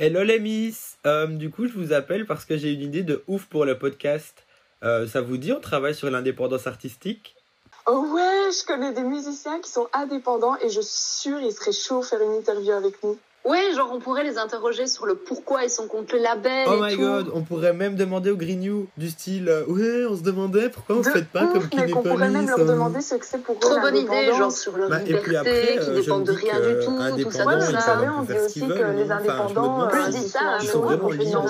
Hello les miss Euh, Du coup, je vous appelle parce que j'ai une idée de ouf pour le podcast. Euh, ça vous dit, on travaille sur l'indépendance artistique? Oh ouais, je connais des musiciens qui sont indépendants et je suis sûre ils seraient chauds faire une interview avec nous. Ouais, genre on pourrait les interroger sur le pourquoi ils sont contre le label Oh et my tout. god, on pourrait même demander au Green You du style euh, Ouais, on se demandait pourquoi on ne faites pas comme mais qu'on pourrait même leur demander ce que c'est pour eux Trop bonne idée, genre sur leur Bah, et liberté, puis après, qui euh, dépendent de rien du tout, tout ça, indépendants, tout Ouais, ça. on dit aussi que les hein. Enfin, je indépendants, euh, ça, hein, Ils sont vraiment on peut libres.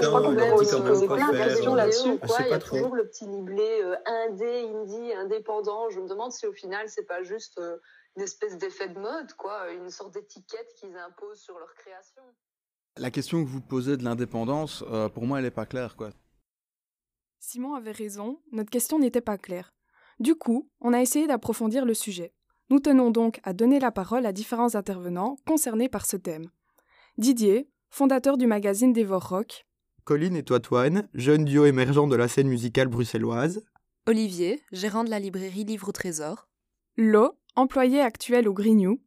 je crois qu'on devrait aussi poser plein de questions euh, là-dessus. il y pas a trop. toujours le petit libellé euh, indé, indie, indépendant. Je me demande si au final c'est pas juste euh, une espèce d'effet de mode, quoi, une sorte d'étiquette qu'ils imposent sur leur création. La question que vous posez de l'indépendance, euh, pour moi, elle n'est pas claire. Quoi. Simon avait raison, notre question n'était pas claire. Du coup, on a essayé d'approfondir le sujet. Nous tenons donc à donner la parole à différents intervenants concernés par ce thème. Didier, fondateur du magazine Dévore Rock, Colline et Toitoine, jeune duo émergent de la scène musicale bruxelloise. Olivier, gérant de la librairie Livre au Trésor. Lo, employé actuel au Grignou,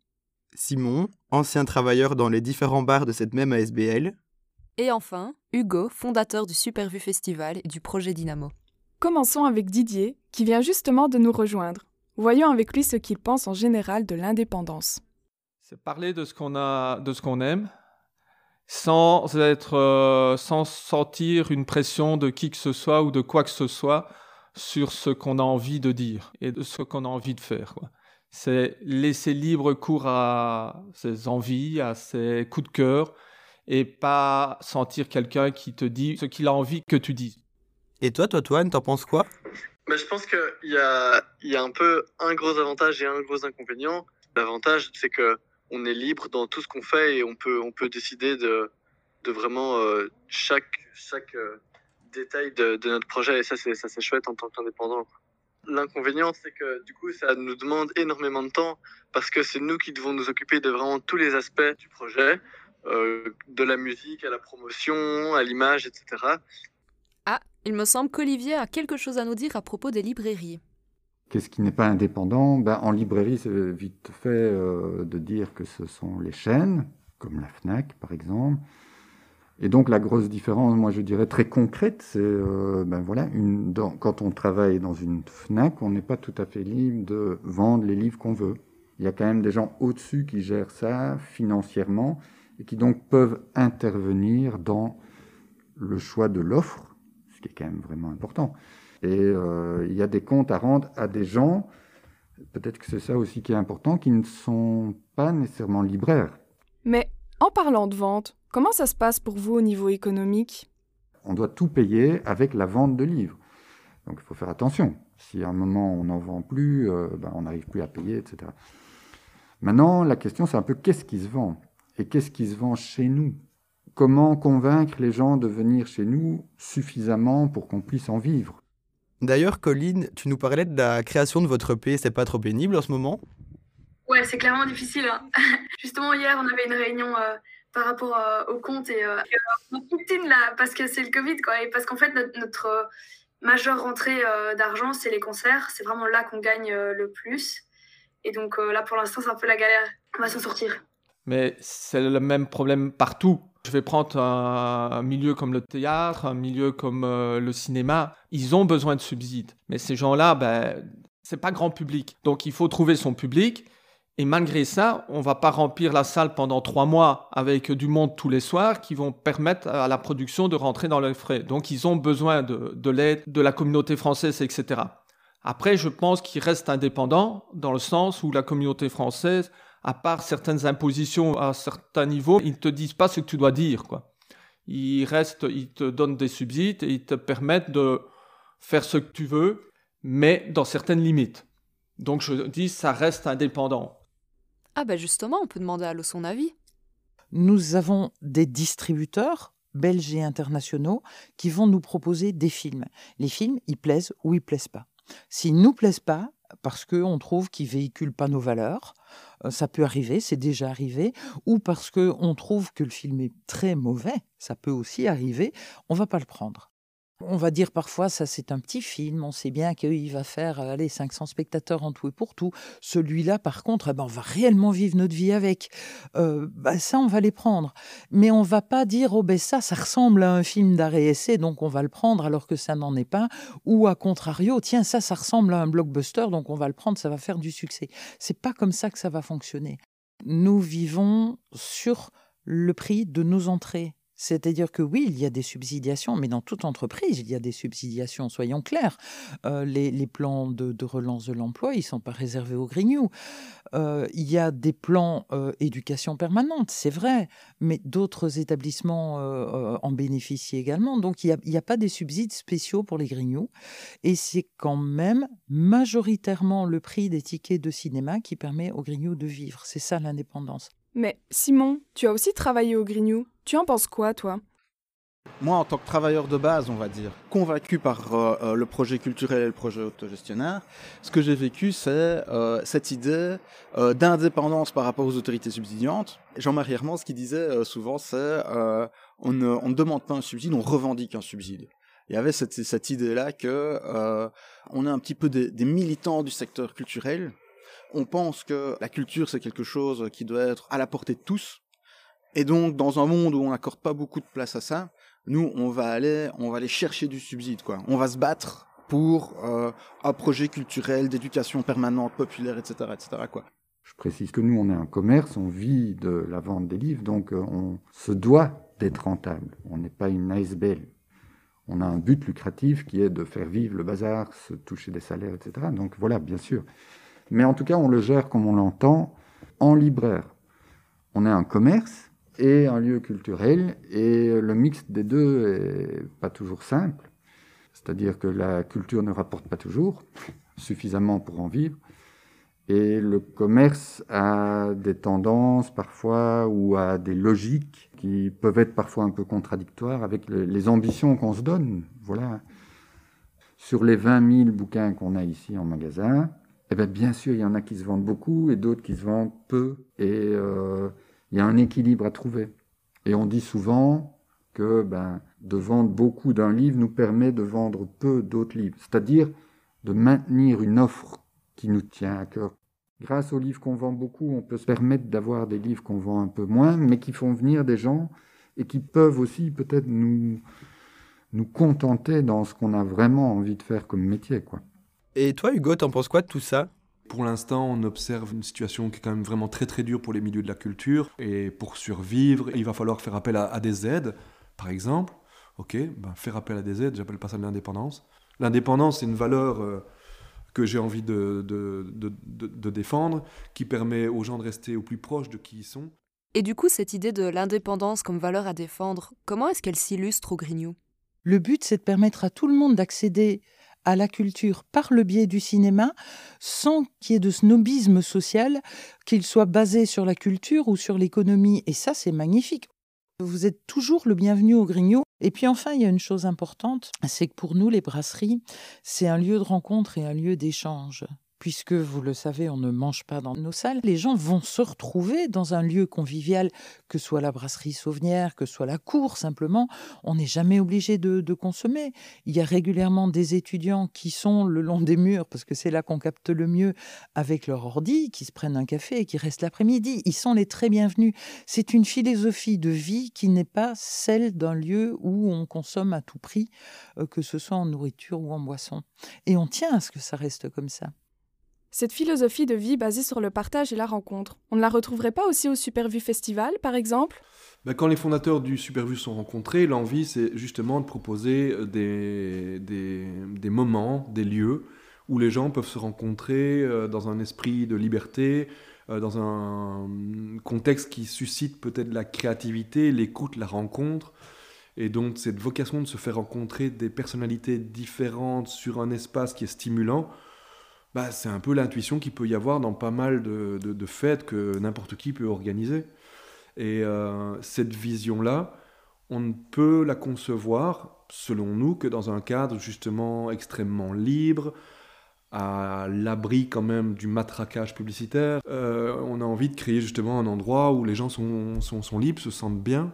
Simon, ancien travailleur dans les différents bars de cette même ASBL. Et enfin, Hugo, fondateur du Supervue Festival et du projet Dynamo. Commençons avec Didier, qui vient justement de nous rejoindre. Voyons avec lui ce qu'il pense en général de l'indépendance. C'est parler de ce qu'on a, de ce qu'on aime, sans être, euh, sans sentir une pression de qui que ce soit ou de quoi que ce soit sur ce qu'on a envie de dire et de ce qu'on a envie de faire. quoi. C'est laisser libre cours à ses envies, à ses coups de cœur, et pas sentir quelqu'un qui te dit ce qu'il a envie que tu dises. Et toi, Toitoine, t'en penses quoi? Bah, je pense qu'il y a, il y a un peu un gros avantage et un gros inconvénient. L'avantage, c'est que on est libre dans tout ce qu'on fait et on peut, on peut décider de, de vraiment euh, chaque, chaque euh, détail de, de notre projet. Et ça, c'est, ça, c'est chouette en tant qu'indépendant. L'inconvénient, c'est que du coup, ça nous demande énormément de temps parce que c'est nous qui devons nous occuper de vraiment tous les aspects du projet, euh, de la musique à la promotion, à l'image, etc. Ah, il me semble qu'Olivier a quelque chose à nous dire à propos des librairies. Qu'est-ce qui n'est pas indépendant? Ben, En librairie, c'est vite fait euh, de dire que ce sont les chaînes, comme la FNAC par exemple. Et donc la grosse différence, moi je dirais très concrète, c'est euh, ben voilà, quand on travaille dans une FNAC, on n'est pas tout à fait libre de vendre les livres qu'on veut. Il y a quand même des gens au-dessus qui gèrent ça financièrement et qui donc peuvent intervenir dans le choix de l'offre, ce qui est quand même vraiment important. Et euh, il y a des comptes à rendre à des gens, peut-être que c'est ça aussi qui est important, qui ne sont pas nécessairement libraires. Mais en parlant de vente, comment ça se passe pour vous au niveau économique? On doit tout payer avec la vente de livres. Donc il faut faire attention. Si à un moment on n'en vend plus, euh, ben, on n'arrive plus à payer, etc. Maintenant, la question c'est un peu qu'est-ce qui se vend? Et qu'est-ce qui se vend chez nous? Comment convaincre les gens de venir chez nous suffisamment pour qu'on puisse en vivre? D'ailleurs, Colline, tu nous parlais de la création de votre EP, c'est pas trop pénible en ce moment? Ouais, c'est clairement difficile. hein. Justement, hier, on avait une réunion euh, par rapport euh, au compte et euh, et, euh, poutine là parce que c'est le Covid, quoi. Et parce qu'en fait, notre, euh, majeure rentrée d'argent, c'est les concerts. C'est vraiment là qu'on gagne le plus. Et donc là, pour l'instant, c'est un peu la galère. On va s'en sortir. Mais c'est le même problème partout. Je vais prendre un, milieu comme le théâtre, un milieu comme le cinéma. Ils ont besoin de subsides. Mais ces gens-là, ben, c'est pas grand public. Donc il faut trouver son public. Et malgré ça, on va pas remplir la salle pendant trois mois avec du monde tous les soirs qui vont permettre à la production de rentrer dans leurs frais. Donc ils ont besoin de, de l'aide de la communauté française, etc. Après, je pense qu'ils restent indépendants dans le sens où la communauté française à part certaines impositions à certains niveaux, ils ne te disent pas ce que tu dois dire. Quoi. Ils restent, ils te donnent des subsides et ils te permettent de faire ce que tu veux, mais dans certaines limites. Donc je dis, ça reste indépendant. Ah bah justement, on peut demander à Lo son avis. Nous avons des distributeurs belges et internationaux qui vont nous proposer des films. Les films, ils plaisent ou ils plaisent pas. S'ils nous plaisent pas, parce qu'on trouve qu'ils véhiculent pas nos valeurs, euh, ça peut arriver, c'est déjà arrivé, ou parce qu'on trouve que le film est très mauvais, ça peut aussi arriver, on va pas le prendre. On va dire parfois, ça c'est un petit film, on sait bien qu'il va faire euh, allez, 500 spectateurs en tout et pour tout. Celui-là, par contre, eh ben, on va réellement vivre notre vie avec. Euh, bah, ça, on va les prendre. Mais on va pas dire, oh ben ça, ça ressemble à un film d'arrêt essai, donc on va le prendre alors que ça n'en est pas. Ou à contrario, tiens, ça, ça ressemble à un blockbuster, donc on va le prendre, ça va faire du succès. C'est pas comme ça que ça va fonctionner. Nous vivons sur le prix de nos entrées. C'est-à-dire que oui, il y a des subsidiations, mais dans toute entreprise, il y a des subsidiations, soyons clairs. Euh, les, plans de, relance de l'emploi, ils ne sont pas réservés aux grignoux. Euh, il y a des plans euh, éducation permanente, c'est vrai, mais d'autres établissements en bénéficient également. Donc il n'y a, a, pas des subsides spéciaux pour les grignoux. Et c'est quand même majoritairement le prix des tickets de cinéma qui permet aux grignoux de vivre. C'est ça l'indépendance. Mais Simon, tu as aussi travaillé au Grignou. Tu en penses quoi, toi? Moi, en tant que travailleur de base, on va dire, convaincu par euh, euh, le projet culturel et le projet autogestionnaire, ce que j'ai vécu, c'est euh, cette idée d'indépendance par rapport aux autorités subsidiantes. Jean-Marie Hermans, ce qu'il disait souvent, c'est on ne, demande pas un subside, on revendique un subside. Il y avait cette, cette idée-là que on est un petit peu des militants du secteur culturel on pense que la culture, c'est quelque chose qui doit être à la portée de tous. Et donc, dans un monde où on n'accorde pas beaucoup de place à ça, nous, on va aller, on va aller chercher du subside, quoi. On va se battre pour euh, un projet culturel d'éducation permanente, populaire, etc., etc., quoi. Je précise que nous, on est un commerce, on vit de la vente des livres, donc euh, on se doit d'être rentable. On n'est pas une ASBL. On a un but lucratif qui est de faire vivre le bazar, se toucher des salaires, etc. Donc voilà, bien sûr. Mais en tout cas, on le gère comme on l'entend, en libraire. On est un commerce et un lieu culturel, et le mix des deux est pas toujours simple. C'est-à-dire que la culture ne rapporte pas toujours suffisamment pour en vivre. Et le commerce a des tendances parfois ou a des logiques qui peuvent être parfois un peu contradictoires avec les ambitions qu'on se donne. Voilà. Sur les 20 000 bouquins qu'on a ici en magasin, eh bien, bien sûr, il y en a qui se vendent beaucoup et d'autres qui se vendent peu. Et euh, il y a un équilibre à trouver. Et on dit souvent que ben, de vendre beaucoup d'un livre nous permet de vendre peu d'autres livres. C'est-à-dire de maintenir une offre qui nous tient à cœur. Grâce aux livres qu'on vend beaucoup, on peut se permettre d'avoir des livres qu'on vend un peu moins, mais qui font venir des gens et qui peuvent aussi peut-être nous, nous contenter dans ce qu'on a vraiment envie de faire comme métier. quoi. Et toi, Hugo, t'en penses quoi de tout ça? Pour l'instant, on observe une situation qui est quand même vraiment très très dure pour les milieux de la culture. Et pour survivre, il va falloir faire appel à, des aides, par exemple. Ok, ben faire appel à des aides, j'appelle pas ça de l'indépendance. L'indépendance, c'est une valeur euh, que j'ai envie de, de, de, de, défendre, qui permet aux gens de rester au plus proche de qui ils sont. Et du coup, cette idée de l'indépendance comme valeur à défendre, comment est-ce qu'elle s'illustre au Grignou? Le but, c'est de permettre à tout le monde d'accéder à la culture par le biais du cinéma sans qu'il y ait de snobisme social, qu'il soit basé sur la culture ou sur l'économie. Et ça, c'est magnifique. Vous êtes toujours le bienvenu au Grignot. Et puis enfin, il y a une chose importante, c'est que pour nous, les brasseries, c'est un lieu de rencontre et un lieu d'échange puisque vous le savez, on ne mange pas dans nos salles, les gens vont se retrouver dans un lieu convivial, que soit la brasserie Sauvenière, que soit la cour, simplement. On n'est jamais obligé de, consommer. Il y a régulièrement des étudiants qui sont le long des murs, parce que c'est là qu'on capte le mieux, avec leur ordi, qui se prennent un café et qui restent l'après-midi. Ils sont les très bienvenus. C'est une philosophie de vie qui n'est pas celle d'un lieu où on consomme à tout prix, euh, que ce soit en nourriture ou en boisson. Et on tient à ce que ça reste comme ça. Cette philosophie de vie basée sur le partage et la rencontre, on ne la retrouverait pas aussi au Supervue Festival, par exemple? Ben, Quand les fondateurs du Supervue sont rencontrés, l'envie, c'est justement de proposer euh, des, moments, des lieux où les gens peuvent se rencontrer euh, dans un esprit de liberté, euh, dans un contexte qui suscite peut-être la créativité, l'écoute, la rencontre. Et donc cette vocation de se faire rencontrer des personnalités différentes sur un espace qui est stimulant, bah, c'est un peu l'intuition qu'il peut y avoir dans pas mal de, de, fêtes que n'importe qui peut organiser. Et euh, cette vision-là, on ne peut la concevoir, selon nous, que dans un cadre justement extrêmement libre, à l'abri quand même du matraquage publicitaire. Euh, on a envie de créer justement un endroit où les gens sont, libres, se sentent bien,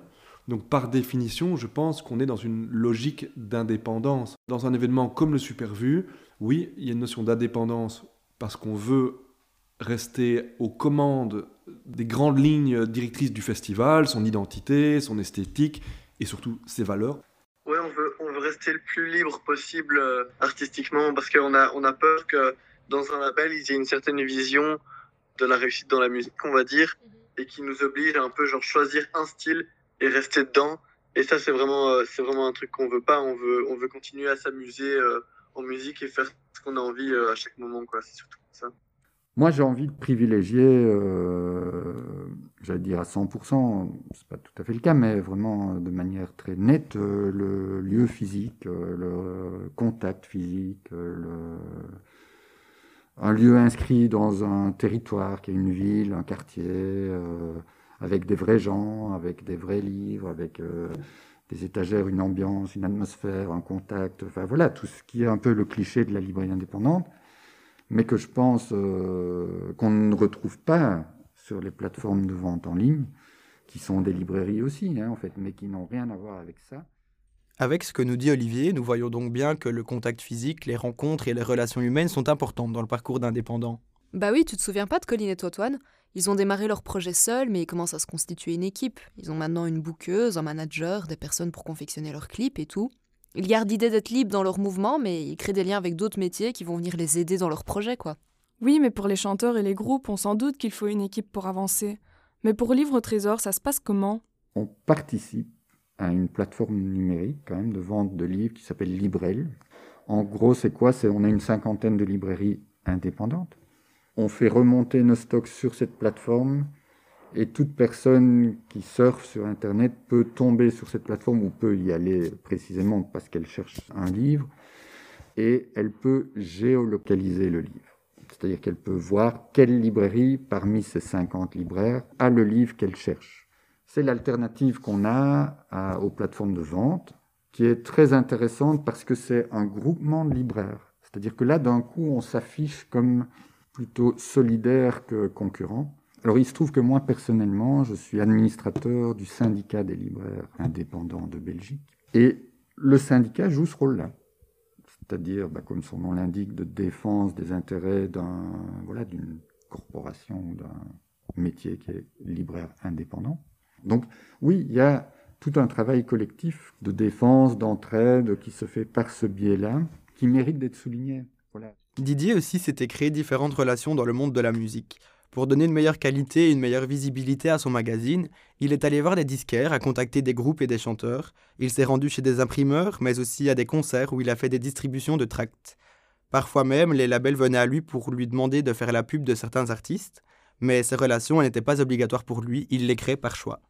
Donc par définition, je pense qu'on est dans une logique d'indépendance. Dans un événement comme le Supervu, oui, il y a une notion d'indépendance parce qu'on veut rester aux commandes des grandes lignes directrices du festival, son identité, son esthétique et surtout ses valeurs. Ouais, on veut, on veut rester le plus libre possible euh, artistiquement parce qu'on a, on a peur que dans un label, il y ait une certaine vision de la réussite dans la musique, on va dire, et qui nous oblige à un peu genre choisir un style et rester dedans. Et ça, c'est vraiment, euh, c'est vraiment un truc qu'on veut pas. On veut, on veut continuer à s'amuser euh, en musique et faire ce qu'on a envie à chaque moment, quoi. C'est surtout ça. Moi, j'ai envie de privilégier, euh, j'allais dire à 100%, c'est pas tout à fait le cas, mais vraiment de manière très nette, euh, le lieu physique, euh, le contact physique, le... un lieu inscrit dans un territoire qui est une ville, un quartier, avec des vrais gens, avec des vrais livres, avec des étagères, une ambiance, une atmosphère, un contact, enfin voilà, tout ce qui est un peu le cliché de la librairie indépendante mais que je pense euh, qu'on ne retrouve pas sur les plateformes de vente en ligne, qui sont des librairies aussi, hein, en fait, mais qui n'ont rien à voir avec ça. Avec ce que nous dit Olivier, nous voyons donc bien que le contact physique, les rencontres et les relations humaines sont importantes dans le parcours d'indépendant. Bah oui, tu te souviens pas de Colline et Totoine Ils ont démarré leur projet seuls, mais ils commencent à se constituer une équipe. Ils ont maintenant une bouqueuse, un manager, des personnes pour confectionner leurs clips et tout. Ils gardent l'idée d'être libres dans leur mouvement, mais ils créent des liens avec d'autres métiers qui vont venir les aider dans leur projet, quoi. Oui, mais pour les chanteurs et les groupes, on s'en doute qu'il faut une équipe pour avancer. Mais pour Livre au Trésor, ça se passe comment? On participe à une plateforme numérique, quand même, de vente de livres qui s'appelle Librel. En gros, c'est quoi? C'est on a une cinquantaine de librairies indépendantes. On fait remonter nos stocks sur cette plateforme et toute personne qui surfe sur Internet peut tomber sur cette plateforme ou peut y aller précisément parce qu'elle cherche un livre et elle peut géolocaliser le livre. C'est-à-dire qu'elle peut voir quelle librairie parmi ces 50 libraires a le livre qu'elle cherche. C'est l'alternative qu'on a aux plateformes de vente qui est très intéressante parce que c'est un groupement de libraires. C'est-à-dire que là, d'un coup, on s'affiche comme plutôt solidaire que concurrent. Alors il se trouve que moi personnellement, je suis administrateur du syndicat des libraires indépendants de Belgique. Et le syndicat joue ce rôle-là. C'est-à-dire, bah, comme son nom l'indique, de défense des intérêts d'un, voilà, d'une corporation d'un métier qui est libraire indépendant. Donc oui, il y a tout un travail collectif de défense, d'entraide qui se fait par ce biais-là, qui mérite d'être souligné. Didier aussi s'était créé différentes relations dans le monde de la musique. Pour donner une meilleure qualité et une meilleure visibilité à son magazine, il est allé voir des disquaires, a contacté des groupes et des chanteurs. Il s'est rendu chez des imprimeurs, mais aussi à des concerts où il a fait des distributions de tracts. Parfois même, les labels venaient à lui pour lui demander de faire la pub de certains artistes, mais ces relations n'étaient pas obligatoires pour lui, il les crée par choix.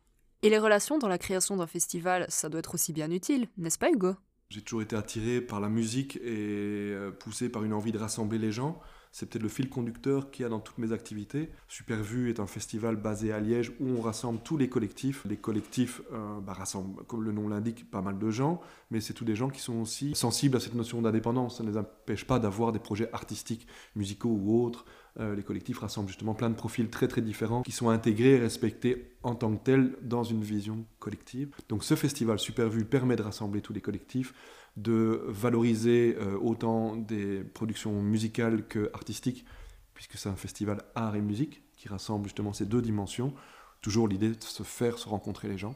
Et les relations dans la création d'un festival, ça doit être aussi bien utile, n'est-ce pas Hugo? J'ai toujours été attiré par la musique et euh, poussé par une envie de rassembler les gens. C'est peut-être le fil conducteur qu'il y a dans toutes mes activités. Supervu est un festival basé à Liège où on rassemble tous les collectifs. Les collectifs euh, bah, rassemblent, comme le nom l'indique, pas mal de gens, mais c'est tous des gens qui sont aussi sensibles à cette notion d'indépendance. Ça ne les empêche pas d'avoir des projets artistiques, musicaux ou autres. Euh, les collectifs rassemblent justement plein de profils très très différents qui sont intégrés et respectés en tant que tels dans une vision collective. Donc ce festival Supervu permet de rassembler tous les collectifs de valoriser euh, autant des productions musicales que artistiques, puisque c'est un festival art et musique qui rassemble justement ces deux dimensions. Toujours l'idée de se faire se rencontrer les gens.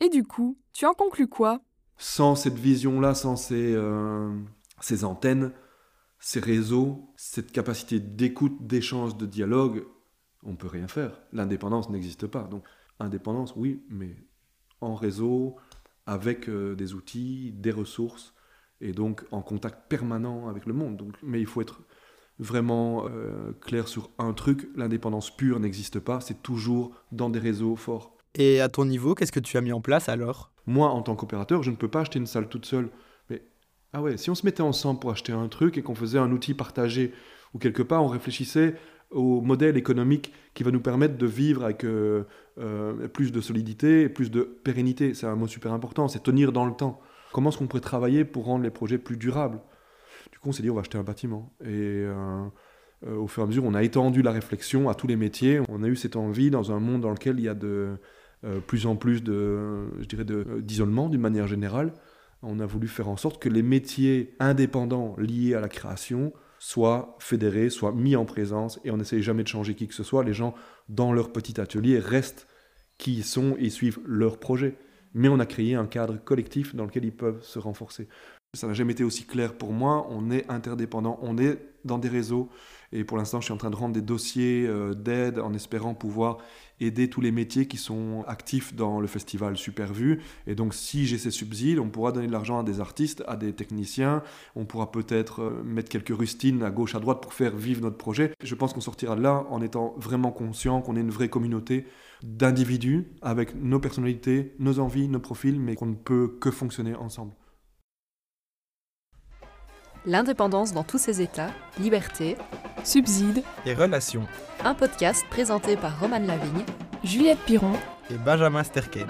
Et du coup, tu en conclus quoi? Sans cette vision-là, sans ces, euh, ces antennes, ces réseaux, cette capacité d'écoute, d'échange, de dialogue, on peut rien faire. L'indépendance n'existe pas. Donc, indépendance, oui, mais en réseau, avec euh, des outils, des ressources, et donc en contact permanent avec le monde. Donc, mais il faut être vraiment euh, clair sur un truc, l'indépendance pure n'existe pas, c'est toujours dans des réseaux forts. Et à ton niveau, qu'est-ce que tu as mis en place alors? Moi, en tant qu'opérateur, je ne peux pas acheter une salle toute seule. Mais ah ouais, si on se mettait ensemble pour acheter un truc et qu'on faisait un outil partagé, ou quelque part on réfléchissait au modèle économique qui va nous permettre de vivre avec euh, euh, plus de solidité et plus de pérennité. C'est un mot super important, c'est tenir dans le temps. Comment est-ce qu'on pourrait travailler pour rendre les projets plus durables? Du coup, on s'est dit, on va acheter un bâtiment. Et euh, au fur et à mesure, on a étendu la réflexion à tous les métiers. On a eu cette envie, dans un monde dans lequel il y a de, plus en plus de, je dirais, d'isolement d'une manière générale. On a voulu faire en sorte que les métiers indépendants liés à la création soient fédérés, soient mis en présence, et on n'essaye jamais de changer qui que ce soit. Les gens, dans leur petit atelier, restent qui ils sont et suivent leur projet. Mais on a créé un cadre collectif dans lequel ils peuvent se renforcer. Ça n'a jamais été aussi clair pour moi. On est interdépendant, on est dans des réseaux. Et pour l'instant, je suis en train de rendre des dossiers euh, d'aide en espérant pouvoir aider tous les métiers qui sont actifs dans le festival Supervu. Et donc, si j'ai ces subsides, on pourra donner de l'argent à des artistes, à des techniciens. On pourra peut-être euh, mettre quelques rustines à gauche, à droite pour faire vivre notre projet. Je pense qu'on sortira de là en étant vraiment conscient qu'on est une vraie communauté d'individus avec nos personnalités, nos envies, nos profils, mais qu'on ne peut que fonctionner ensemble. L'indépendance dans tous ses états, liberté, Subside, Et relations. un podcast présenté par Roman Lavigne, Juliette Piron, Et Benjamin Sterken.